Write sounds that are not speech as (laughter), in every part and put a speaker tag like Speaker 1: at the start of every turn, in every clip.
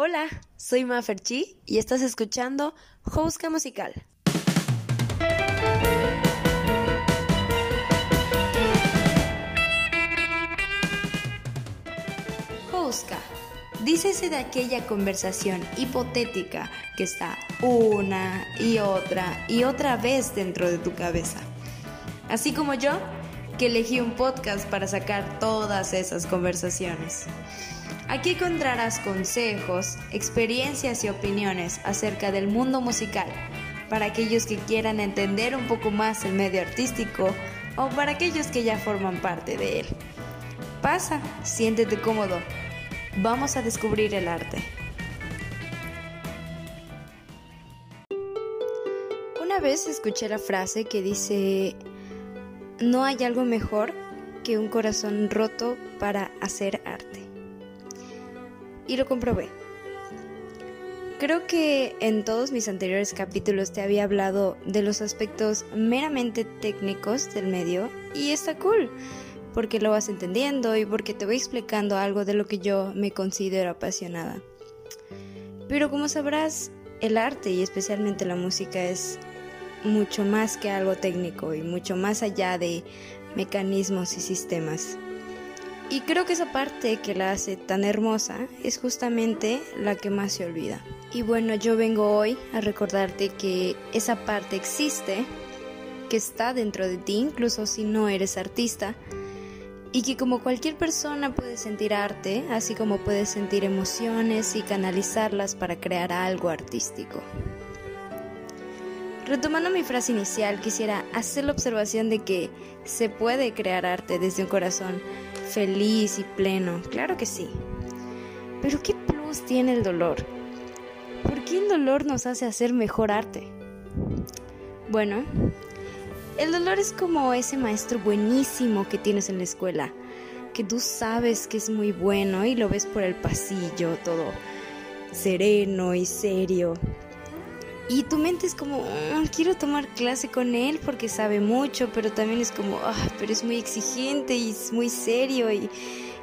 Speaker 1: Hola, soy Maferchi y estás escuchando Jouska Musical. Jouska. Dícese de aquella conversación hipotética que está una y otra y otra vez dentro de tu cabeza. Así como yo, que elegí un podcast para sacar todas esas conversaciones. Aquí encontrarás consejos, experiencias y opiniones acerca del mundo musical para aquellos que quieran entender un poco más el medio artístico o para aquellos que ya forman parte de él. Pasa, siéntete cómodo. Vamos a descubrir el arte. Una vez escuché la frase que dice, no hay algo mejor que un corazón roto para hacer. Y lo comprobé. Creo que en todos mis anteriores capítulos te había hablado de los aspectos meramente técnicos del medio y está cool porque lo vas entendiendo y porque te voy explicando algo de lo que yo me considero apasionada. Pero como sabrás, el arte y especialmente la música es mucho más que algo técnico y mucho más allá de mecanismos y sistemas. Y creo que esa parte que la hace tan hermosa es justamente la que más se olvida. Y bueno, yo vengo hoy a recordarte que esa parte existe, que está dentro de ti, incluso si no eres artista, y que como cualquier persona puede sentir arte, así como puedes sentir emociones y canalizarlas para crear algo artístico. Retomando mi frase inicial, quisiera hacer la observación de que se puede crear arte desde un corazón feliz y pleno, claro que sí. Pero ¿qué plus tiene el dolor? ¿Por qué el dolor nos hace hacer mejor arte? Bueno, el dolor es como ese maestro buenísimo que tienes en la escuela, que tú sabes que es muy bueno y lo ves por el pasillo, todo sereno y serio. Y tu mente es como, mm, quiero tomar clase con él porque sabe mucho, pero también es como, ah, pero es muy exigente y es muy serio y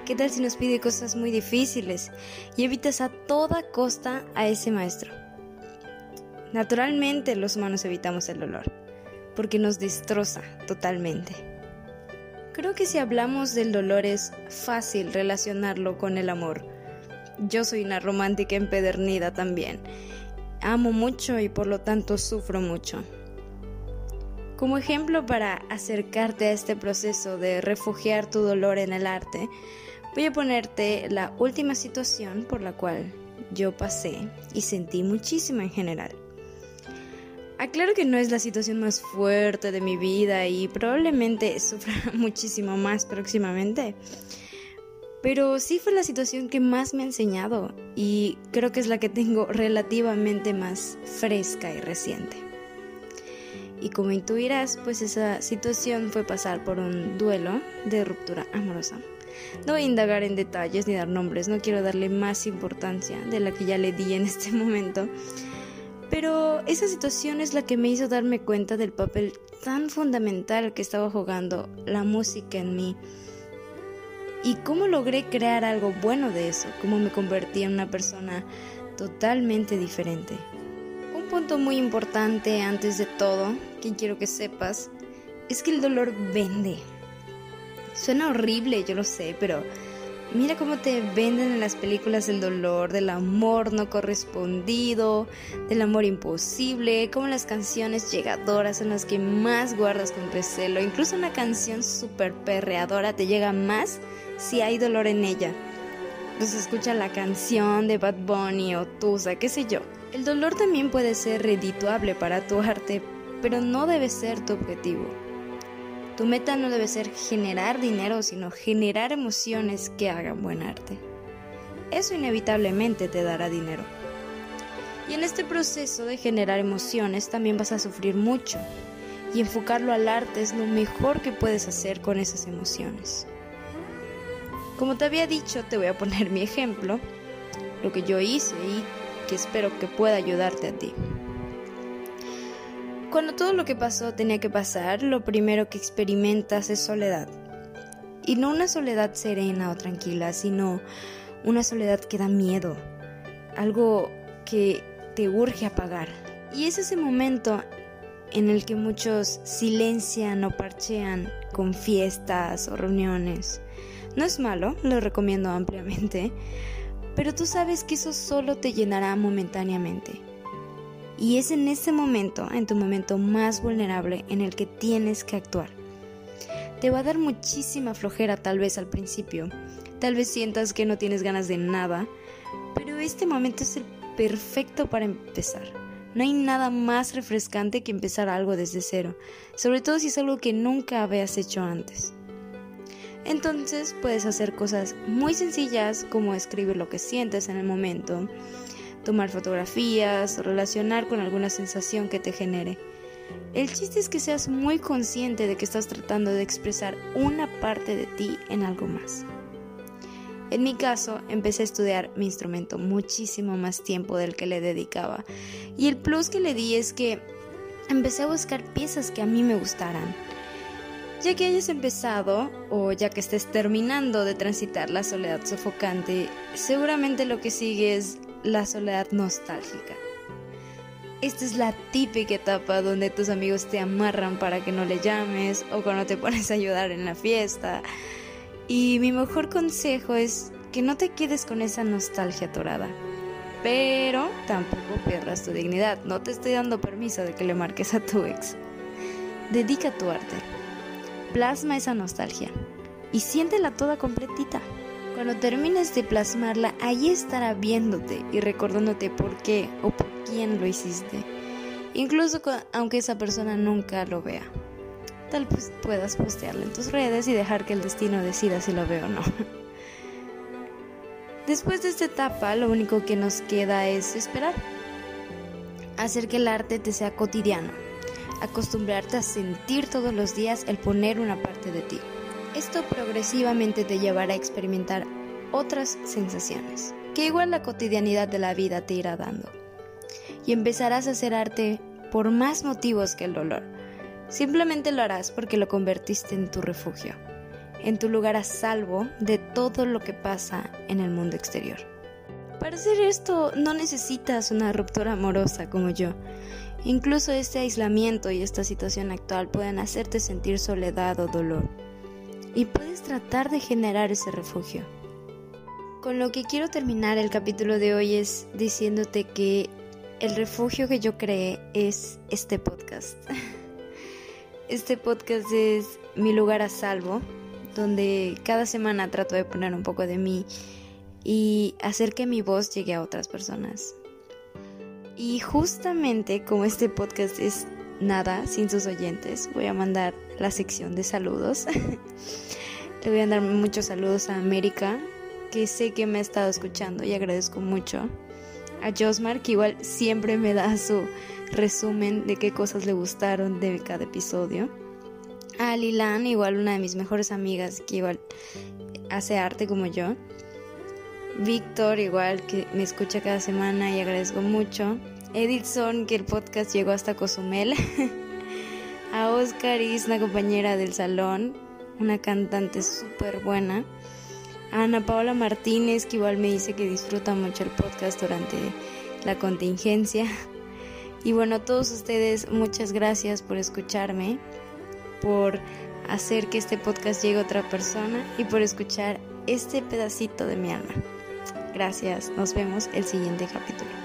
Speaker 1: qué tal si nos pide cosas muy difíciles. Y evitas a toda costa a ese maestro. Naturalmente los humanos evitamos el dolor porque nos destroza totalmente. Creo que si hablamos del dolor es fácil relacionarlo con el amor. Yo soy una romántica empedernida también. Amo mucho y por lo tanto sufro mucho. Como ejemplo para acercarte a este proceso de refugiar tu dolor en el arte, voy a ponerte la última situación por la cual yo pasé y sentí muchísimo en general. Aclaro que no es la situación más fuerte de mi vida y probablemente (laughs) sufra muchísimo más próximamente. Pero sí fue la situación que más me ha enseñado y creo que es la que tengo relativamente más fresca y reciente. Y como intuirás, pues esa situación fue pasar por un duelo de ruptura amorosa. No voy a indagar en detalles ni dar nombres, no quiero darle más importancia de la que ya le di en este (laughs) momento pero esa situación es la que me hizo darme cuenta del papel tan fundamental que estaba jugando la música en mí. Y cómo logré crear algo bueno de eso, cómo me convertí en una persona totalmente diferente. Un punto muy importante antes de todo, que quiero que sepas, es que el dolor vende. Suena horrible, yo lo sé, pero Mira cómo te venden en las películas el dolor, del amor no correspondido, del amor imposible, como las canciones llegadoras son las que más guardas con recelo. Incluso una canción súper perreadora te llega más si hay dolor en ella. Pues escucha la canción de Bad Bunny o Tusa, qué sé yo. El dolor también puede ser redituable para tu arte, pero no debe ser tu objetivo. Tu meta no debe ser generar dinero, sino generar emociones que hagan buen arte. Eso inevitablemente te dará dinero. Y en este proceso de generar emociones también vas a sufrir mucho. Y enfocarlo al arte es lo mejor que puedes hacer con esas emociones. Como te había dicho, te voy a poner mi ejemplo, lo que yo hice y que espero que pueda ayudarte a ti. Cuando todo lo que pasó tenía que pasar, lo primero que experimentas es soledad. Y no una soledad serena o tranquila, sino una soledad que da miedo. algo que te urge apagar. Y es ese momento en el que muchos silencian o parchean con fiestas o reuniones. No es malo, lo recomiendo ampliamente, pero tú sabes que eso solo te llenará momentáneamente. Y es en ese momento, en tu momento más vulnerable, en el que tienes que actuar. Te va a dar muchísima flojera tal vez al principio, tal vez sientas que no tienes ganas de nada, pero este momento es el perfecto para empezar. No hay nada más refrescante que empezar algo desde cero, sobre todo si es algo que nunca habías hecho antes. Entonces puedes hacer cosas muy sencillas como escribir lo que sientes en el momento, tomar fotografías, relacionar con alguna sensación que te genere. El chiste es que seas muy consciente de que estás tratando de expresar una parte de ti en algo más. En mi caso, empecé a estudiar mi instrumento muchísimo más tiempo del que le dedicaba. Y el plus que le di es que empecé a buscar piezas que a mí me gustaran. Ya que hayas empezado o ya que estés terminando de transitar la soledad sofocante, seguramente lo que sigue es la soledad nostálgica. Esta es la típica etapa donde tus amigos te amarran para que no le llames o cuando te (laughs) pones a ayudar en la fiesta. Y mi mejor consejo es que no te quedes con esa nostalgia atorada. Pero tampoco pierdas tu dignidad. No te estoy dando permiso de que le marques a tu ex. Dedica tu arte. Plasma esa nostalgia. Y siéntela toda completita. Cuando termines de plasmarla, ahí estará viéndote y recordándote por qué o por quién lo hiciste. Incluso aunque esa persona nunca lo vea. Tal vez puedas postearlo en tus redes y dejar que el destino decida si lo veo o no. (laughs) Después de esta etapa, lo único que nos queda es esperar. Hacer que el arte te sea cotidiano. Acostumbrarte a sentir todos los días el poner una parte de ti. Esto progresivamente te llevará a experimentar otras sensaciones, que igual la cotidianidad de la vida te irá dando. Y empezarás a hacer arte por más motivos que el dolor. Simplemente lo harás porque lo convertiste en tu refugio, en tu lugar a salvo de todo lo que pasa en el mundo exterior. Para hacer esto no necesitas una ruptura amorosa como yo. Incluso este aislamiento y esta situación actual pueden hacerte sentir soledad o dolor y puedes tratar de generar ese refugio. Con lo que quiero terminar el capítulo de hoy es diciéndote que el refugio que yo creé es este podcast. (laughs) Este podcast es mi lugar a salvo, donde cada semana trato de poner un poco de mí y hacer que mi voz llegue a otras personas. Y justamente como este podcast es nada sin sus oyentes, voy a mandar la sección de saludos. (laughs) Le voy a dar muchos saludos a América, que sé que me ha estado escuchando y agradezco mucho. A Josmar, que igual siempre me da su resumen de qué cosas le gustaron de cada episodio. A Lilan, igual una de mis mejores amigas, que igual hace arte como yo. Víctor, igual que me escucha cada semana y agradezco mucho. Edison, que el podcast llegó hasta Cozumel. (laughs) a Oscar Is, una compañera del salón, una cantante súper buena. Ana Paola Martínez, que igual me dice que disfruta mucho el podcast durante la contingencia. Y bueno, a todos ustedes, muchas gracias por escucharme, por hacer que este podcast llegue a otra persona y por escuchar este pedacito de mi alma. Gracias, nos vemos el siguiente capítulo.